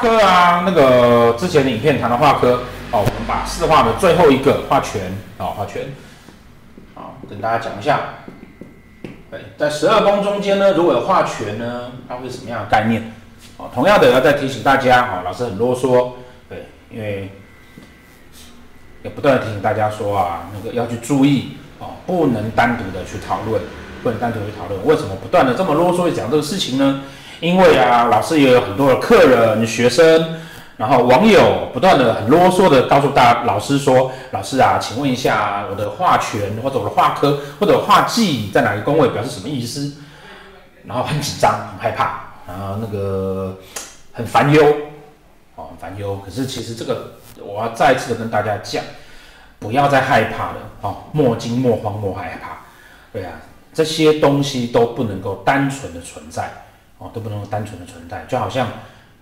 科啊，那个之前的影片谈的化科哦，我们把四化的最后一个化权啊，化权，好，跟大家讲一下。对，在十二宫中间呢，如果有化权呢，它会是什么样的概念？哦，同样的要再提醒大家，哦，老师很啰嗦，对，因为也不断的提醒大家说啊，那个要去注意哦，不能单独的去讨论，不能单独去讨论。为什么不断的这么啰嗦去讲这个事情呢？因为啊，老师也有很多的客人、学生，然后网友不断的很啰嗦的告诉大，老师说，老师啊，请问一下，我的画权或者我的画科或者画技在哪个宫位，表示什么意思？然后很紧张、很害怕，然后那个很烦忧，哦，烦忧。可是其实这个，我要再次的跟大家讲，不要再害怕了，哦，莫惊莫慌莫害怕。对啊，这些东西都不能够单纯的存在。哦，都不能单纯的存在，就好像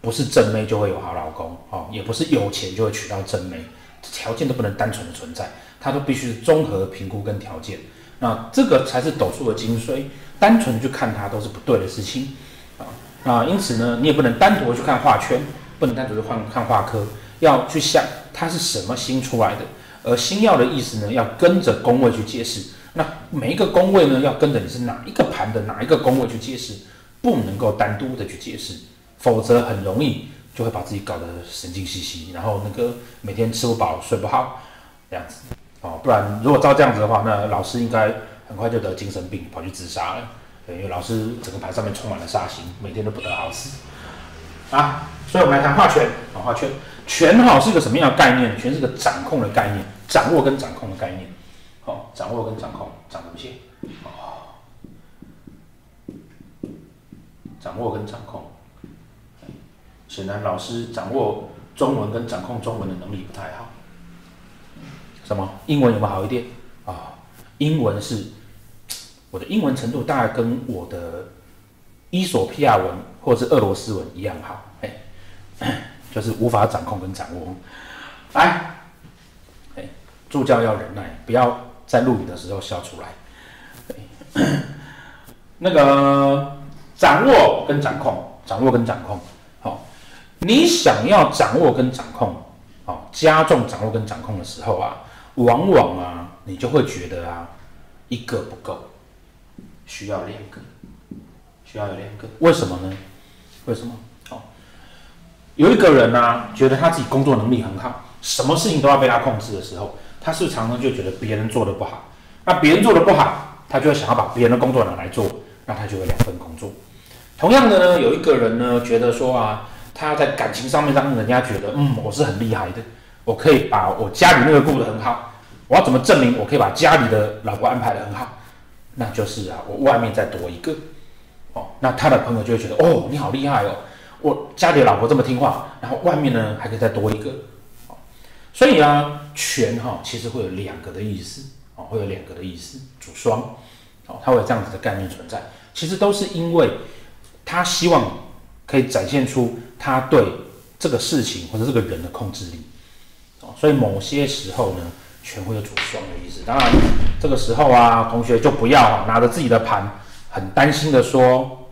不是正妹就会有好老公，哦，也不是有钱就会娶到正妹，条件都不能单纯的存在，它都必须是综合评估跟条件，那这个才是斗数的精髓，单纯去看它都是不对的事情，啊，那因此呢，你也不能单独去看画圈，不能单独去看看画科，要去想它是什么星出来的，而星曜的意思呢，要跟着宫位去解释，那每一个宫位呢，要跟着你是哪一个盘的哪一个宫位去解释。不能够单独的去解释，否则很容易就会把自己搞得神经兮兮，然后那个每天吃不饱睡不好这样子哦。不然如果照这样子的话，那老师应该很快就得精神病，跑去自杀了。对，因为老师整个盘上面充满了煞星，每天都不得好死啊。所以我们来谈画圈啊，画圈权哈是一个什么样的概念？权是个掌控的概念，掌握跟掌控的概念。好、哦，掌握跟掌控，掌什么线？掌握跟掌控，显然老师掌握中文跟掌控中文的能力不太好。什么？英文有没有好一点？啊、哦，英文是，我的英文程度大概跟我的伊索比亚文或者是俄罗斯文一样好，哎，就是无法掌控跟掌握。来，哎，助教要忍耐，不要在录影的时候笑出来。那个。掌握跟掌控，掌握跟掌控，好，你想要掌握跟掌控，好，加重掌握跟掌控的时候啊，往往啊，你就会觉得啊，一个不够，需要两个，需要有两个，为什么呢？为什么？哦，有一个人呢、啊，觉得他自己工作能力很好，什么事情都要被他控制的时候，他是常常就觉得别人做的不好，那别人做的不好，他就会想要把别人的工作拿来做，那他就会两份工作。同样的呢，有一个人呢，觉得说啊，他在感情上面让人家觉得，嗯，我是很厉害的，我可以把我家里那个顾得很好。我要怎么证明我可以把家里的老婆安排得很好？那就是啊，我外面再多一个。哦，那他的朋友就会觉得，哦，你好厉害哦，我家里的老婆这么听话，然后外面呢还可以再多一个。哦，所以啊，权哈其实会有两个的意思，哦，会有两个的意思，主双，哦，它会有这样子的概念存在，其实都是因为。他希望可以展现出他对这个事情或者这个人的控制力，哦，所以某些时候呢，权会有主双的意思。当然，这个时候啊，同学就不要拿着自己的盘，很担心的说：“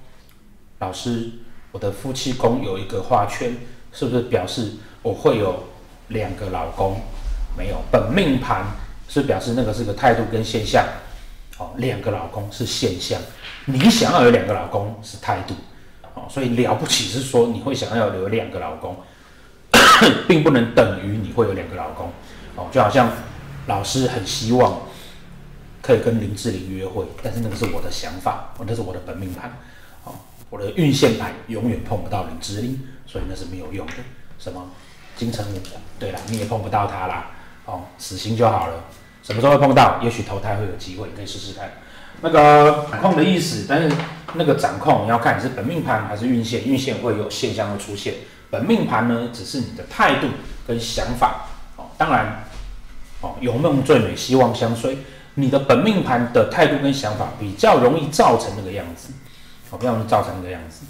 老师，我的夫妻宫有一个化权，是不是表示我会有两个老公？”没有，本命盘是表示那个是个态度跟现象。哦，两个老公是现象，你想要有两个老公是态度，所以了不起是说你会想要有两个老公，并不能等于你会有两个老公，哦，就好像老师很希望可以跟林志玲约会，但是那个是我的想法，那是我的本命盘，哦，我的运线盘永远碰不到林志玲，所以那是没有用的。什么金城武？对了，你也碰不到他啦，哦，死心就好了。什么时候会碰到？也许投胎会有机会，可以试试看。那个掌控的意思，但是那个掌控你要看你是本命盘还是运线，运线会有现象的出现。本命盘呢，只是你的态度跟想法。哦，当然，哦，有梦最美，希望相随。你的本命盘的态度跟想法比较容易造成那个样子，哦，比较容易造成那个样子，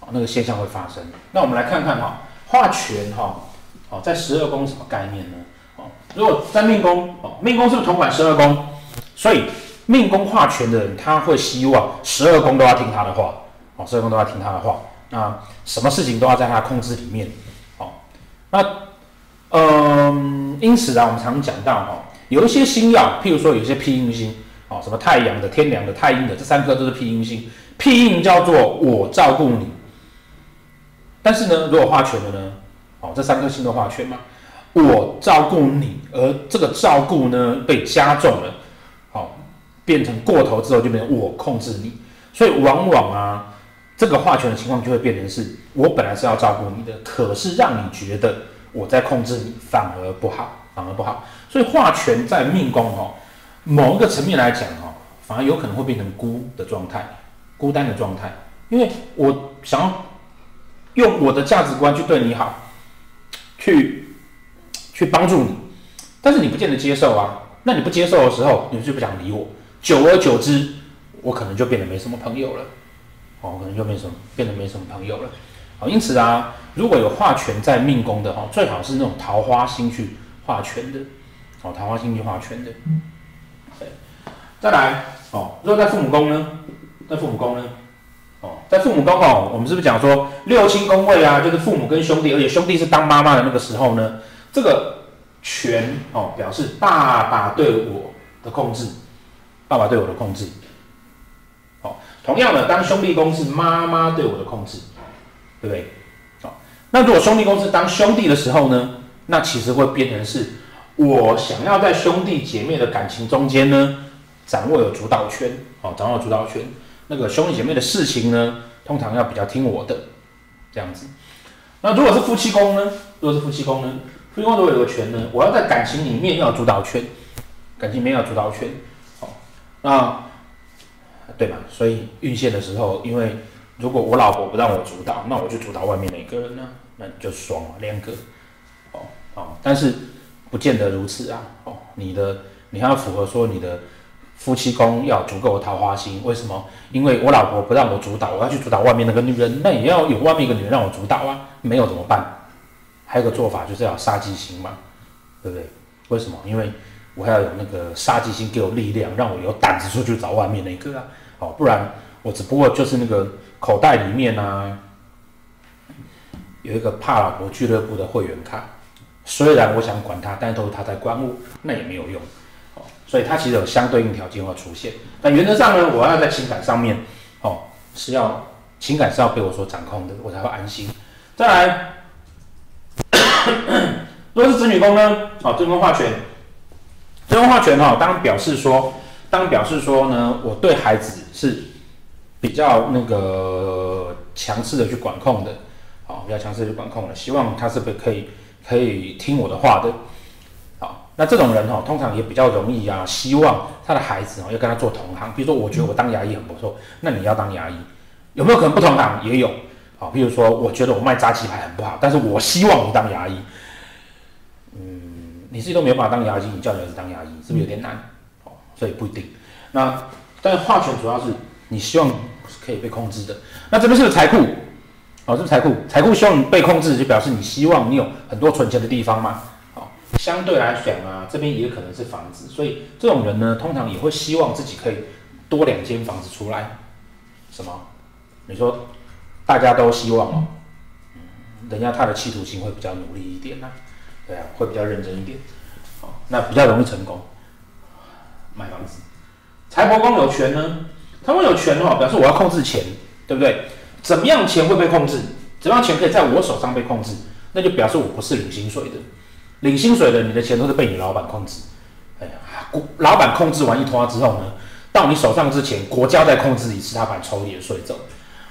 哦，那个现象会发生。那我们来看看哈，化权哈，哦，在十二宫什么概念呢？哦如果在命宫哦，命宫是不是同管十二宫？所以命宫化权的人，他会希望十二宫都要听他的话哦，十二宫都要听他的话。啊，什么事情都要在他控制里面。哦，那嗯，因此啊，我们常讲到哈，有一些星曜，譬如说有些庇荫星，哦，什么太阳的、天梁的、太阴的，这三颗都是庇荫星。庇荫叫做我照顾你，但是呢，如果化权了呢？哦，这三颗星都化权嘛，我照顾你，而这个照顾呢被加重了，变成过头之后就变成我控制你，所以往往啊，这个化权的情况就会变成是我本来是要照顾你的，可是让你觉得我在控制你，反而不好，反而不好。所以化权在命宫哦，某一个层面来讲哦，反而有可能会变成孤的状态。孤单的状态，因为我想要用我的价值观去对你好，去去帮助你，但是你不见得接受啊。那你不接受的时候，你就不想理我。久而久之，我可能就变得没什么朋友了。哦，可能就没什么，变得没什么朋友了。好，因此啊，如果有化权在命宫的哈，最好是那种桃花星去化权的。哦，桃花星去化权的。对，再来哦，如果在父母宫呢？在父母宫呢？哦，在父母宫哦，我们是不是讲说六亲宫位啊，就是父母跟兄弟，而且兄弟是当妈妈的那个时候呢？这个权哦，表示爸爸对我的控制，爸爸对我的控制。哦，同样的，当兄弟宫是妈妈对我的控制，对不对？哦，那如果兄弟宫是当兄弟的时候呢？那其实会变成是我想要在兄弟姐妹的感情中间呢，掌握有主导权。哦，掌握主导权。那个兄弟姐妹的事情呢，通常要比较听我的，这样子。那如果是夫妻宫呢？如果是夫妻宫呢？夫妻宫如果有个权呢，我要在感情里面要有主导权，感情里面要有主导权。那对吧？所以运线的时候，因为如果我老婆不让我主导，那我就主导外面哪个人呢？那你就双了，两个。哦哦，但是不见得如此啊。哦，你的你还要符合说你的。夫妻宫要足够桃花星，为什么？因为我老婆不让我主导，我要去主导外面那个女人，那也要有外面一个女人让我主导啊，没有怎么办？还有个做法就是要杀忌心嘛，对不对？为什么？因为我还要有那个杀鸡心给我力量，让我有胆子出去找外面那个。啊，哦，不然我只不过就是那个口袋里面啊有一个怕老婆俱乐部的会员卡，虽然我想管他，但都是他在管我，那也没有用。哦所以它其实有相对应条件会出现，但原则上呢，我要在情感上面，哦，是要情感是要被我所掌控的，我才会安心。再来，如果是子女宫呢，哦，子女宫化权，子女宫化权哈，当表示说，当表示说呢，我对孩子是比较那个强势的去管控的，哦，比较强势去管控的，希望他是不可以可以听我的话的。那这种人哈，通常也比较容易啊，希望他的孩子哦要跟他做同行。比如说，我觉得我当牙医很不错，那你要当牙医，有没有可能不同行？也有，好，比如说，我觉得我卖炸鸡排很不好，但是我希望你当牙医。嗯，你自己都没有办法当牙医，你叫你儿子当牙医，是不是有点难？哦，所以不一定。那但是化权主要是你希望是可以被控制的。那这边是财库，哦，这是财库，财库希望你被控制，就表示你希望你有很多存钱的地方嘛。相对来讲啊，这边也可能是房子，所以这种人呢，通常也会希望自己可以多两间房子出来。什么？你说大家都希望哦，嗯，人家他的企图心会比较努力一点呐，对啊，会比较认真一点，好，那比较容易成功。买房子，财帛宫有权呢，他们有权的话，表示我要控制钱，对不对？怎么样钱会被控制？怎么样钱可以在我手上被控制？那就表示我不是领薪水的。领薪水的，你的钱都是被你老板控制。哎呀，老板控制完一坨之后呢，到你手上之前，国家再控制一次，他把你抽点税走。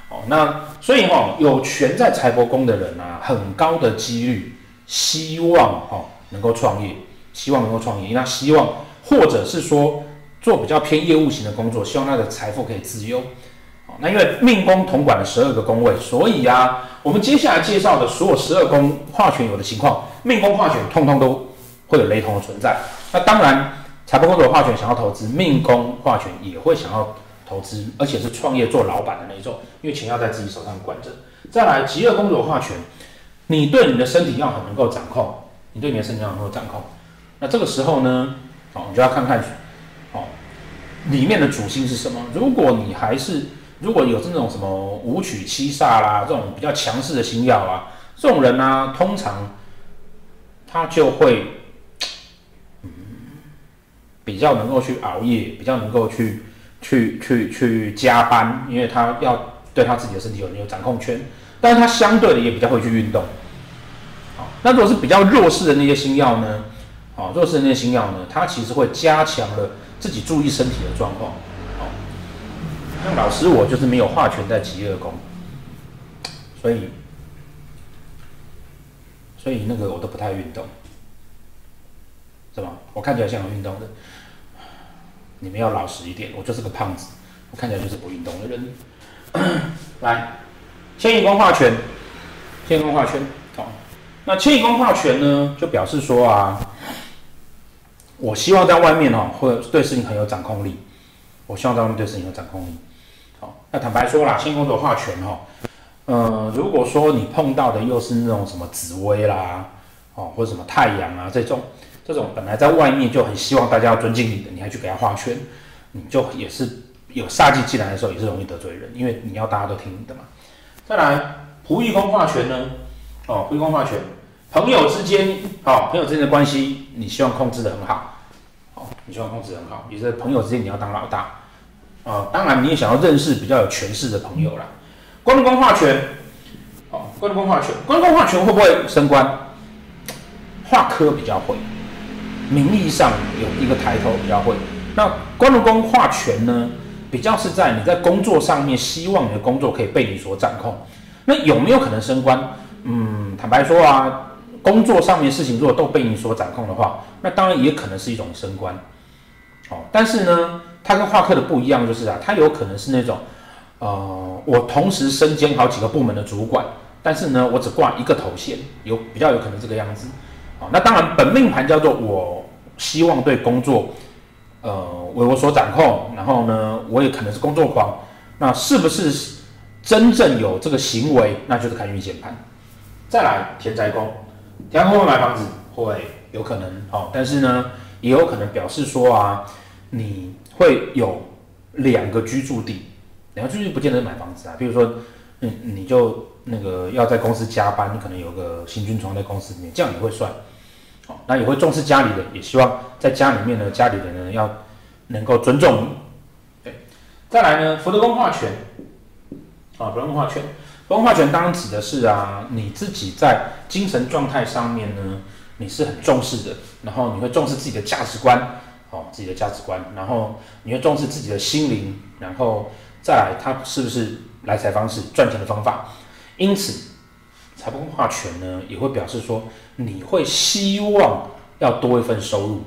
哦，那所以哈、有权在财帛宫的人啊，很高的几率希望哈、能够创业，希望能够创业，那希望或者是说做比较偏业务型的工作，希望他的财富可以自由。那因为命宫统管了十二个宫位，所以啊，我们接下来介绍的所有十二宫化权有的情况，命宫化权通通都会有雷同的存在。那当然，财帛宫的化权想要投资，命宫化权也会想要投资，而且是创业做老板的那种，因为钱要在自己手上管着。再来，疾厄宫的化权，你对你的身体要很能够掌控，你对你的身体要能够掌控。那这个时候呢，哦，你就要看看，哦，里面的主星是什么。如果你还是如果有这种什么武曲七煞啦，这种比较强势的星曜啊，这种人呢、啊，通常他就会，嗯，比较能够去熬夜，比较能够去去去去加班，因为他要对他自己的身体有有掌控权，但是他相对的也比较会去运动。好，那如果是比较弱势的那些星曜呢？啊，弱势的那些星曜呢，他其实会加强了自己注意身体的状况。像老师我就是没有化权在疾厄宫，所以所以那个我都不太运动，是吧？我看起来像有运动的，你们要老实一点，我就是个胖子，我看起来就是不运动的人。来，迁移宫化权，迁移宫化权，好，那迁移宫化权呢，就表示说啊，我希望在外面哦，会对事情很有掌控力，我希望在外面对事情有掌控力。好，那坦白说啦，迁移宫的化权哈，呃，如果说你碰到的又是那种什么紫薇啦，哦，或者什么太阳啊这种，这种本来在外面就很希望大家要尊敬你的，你还去给他化权，你就也是有煞气进来的时候，也是容易得罪人，因为你要大家都听你的嘛。再来，仆役宫化权呢，哦，仆役宫化权，朋友之间，哦，朋友之间的关系，你希望控制得很好，哦，你希望控制很好，也是朋友之间你要当老大。哦，当然你也想要认识比较有权势的朋友啦。官禄宫化权，哦，官禄宫化权，官禄宫化权会不会升官？化科比较会，名义上有一个抬头比较会。那官禄宫化权呢，比较是在你在工作上面，希望你的工作可以被你所掌控。那有没有可能升官？嗯，坦白说啊，工作上面事情如果都被你所掌控的话，那当然也可能是一种升官。哦，但是呢，它跟化科的不一样，就是啊，它有可能是那种，呃，我同时身兼好几个部门的主管，但是呢，我只挂一个头衔，有比较有可能这个样子。哦，那当然，本命盘叫做我希望对工作，呃，为我所掌控，然后呢，我也可能是工作狂，那是不是真正有这个行为，那就是看运限盘。再来，田宅宫，田宅宫会买房子，会有可能，哦，但是呢。也有可能表示说啊，你会有两个居住地，两个居住地不见得买房子啊。比如说，嗯，你就那个要在公司加班，你可能有个行军床在公司里面，这样也会算。那也会重视家里的，也希望在家里面呢，家里的人要能够尊重你。对，再来呢，福德宫化权，啊，福德宫化权，福德宫化权当然指的是啊，你自己在精神状态上面呢。你是很重视的，然后你会重视自己的价值观，哦，自己的价值观，然后你会重视自己的心灵，然后再来，它是不是来财方式、赚钱的方法？因此，财帛宫化权呢，也会表示说，你会希望要多一份收入，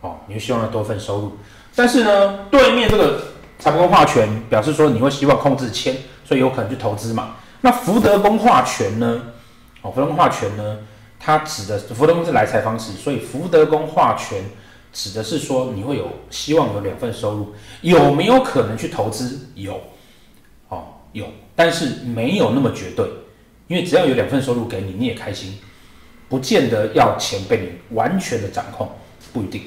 哦，你会希望要多一份收入，但是呢，对面这个财帛宫化权表示说，你会希望控制钱，所以有可能去投资嘛。那福德宫化权呢？哦，福德宫化权呢？它指的福德宫是来财方式，所以福德宫化权指的是说你会有希望有两份收入，有没有可能去投资？有，哦，有，但是没有那么绝对，因为只要有两份收入给你，你也开心，不见得要钱被你完全的掌控，不一定，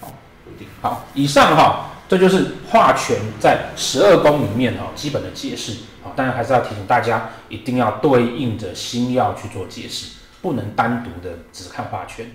哦，不一定。好，以上哈，这就是化权在十二宫里面哈基本的解释啊，当然还是要提醒大家，一定要对应着星曜去做解释。不能单独的只看化权。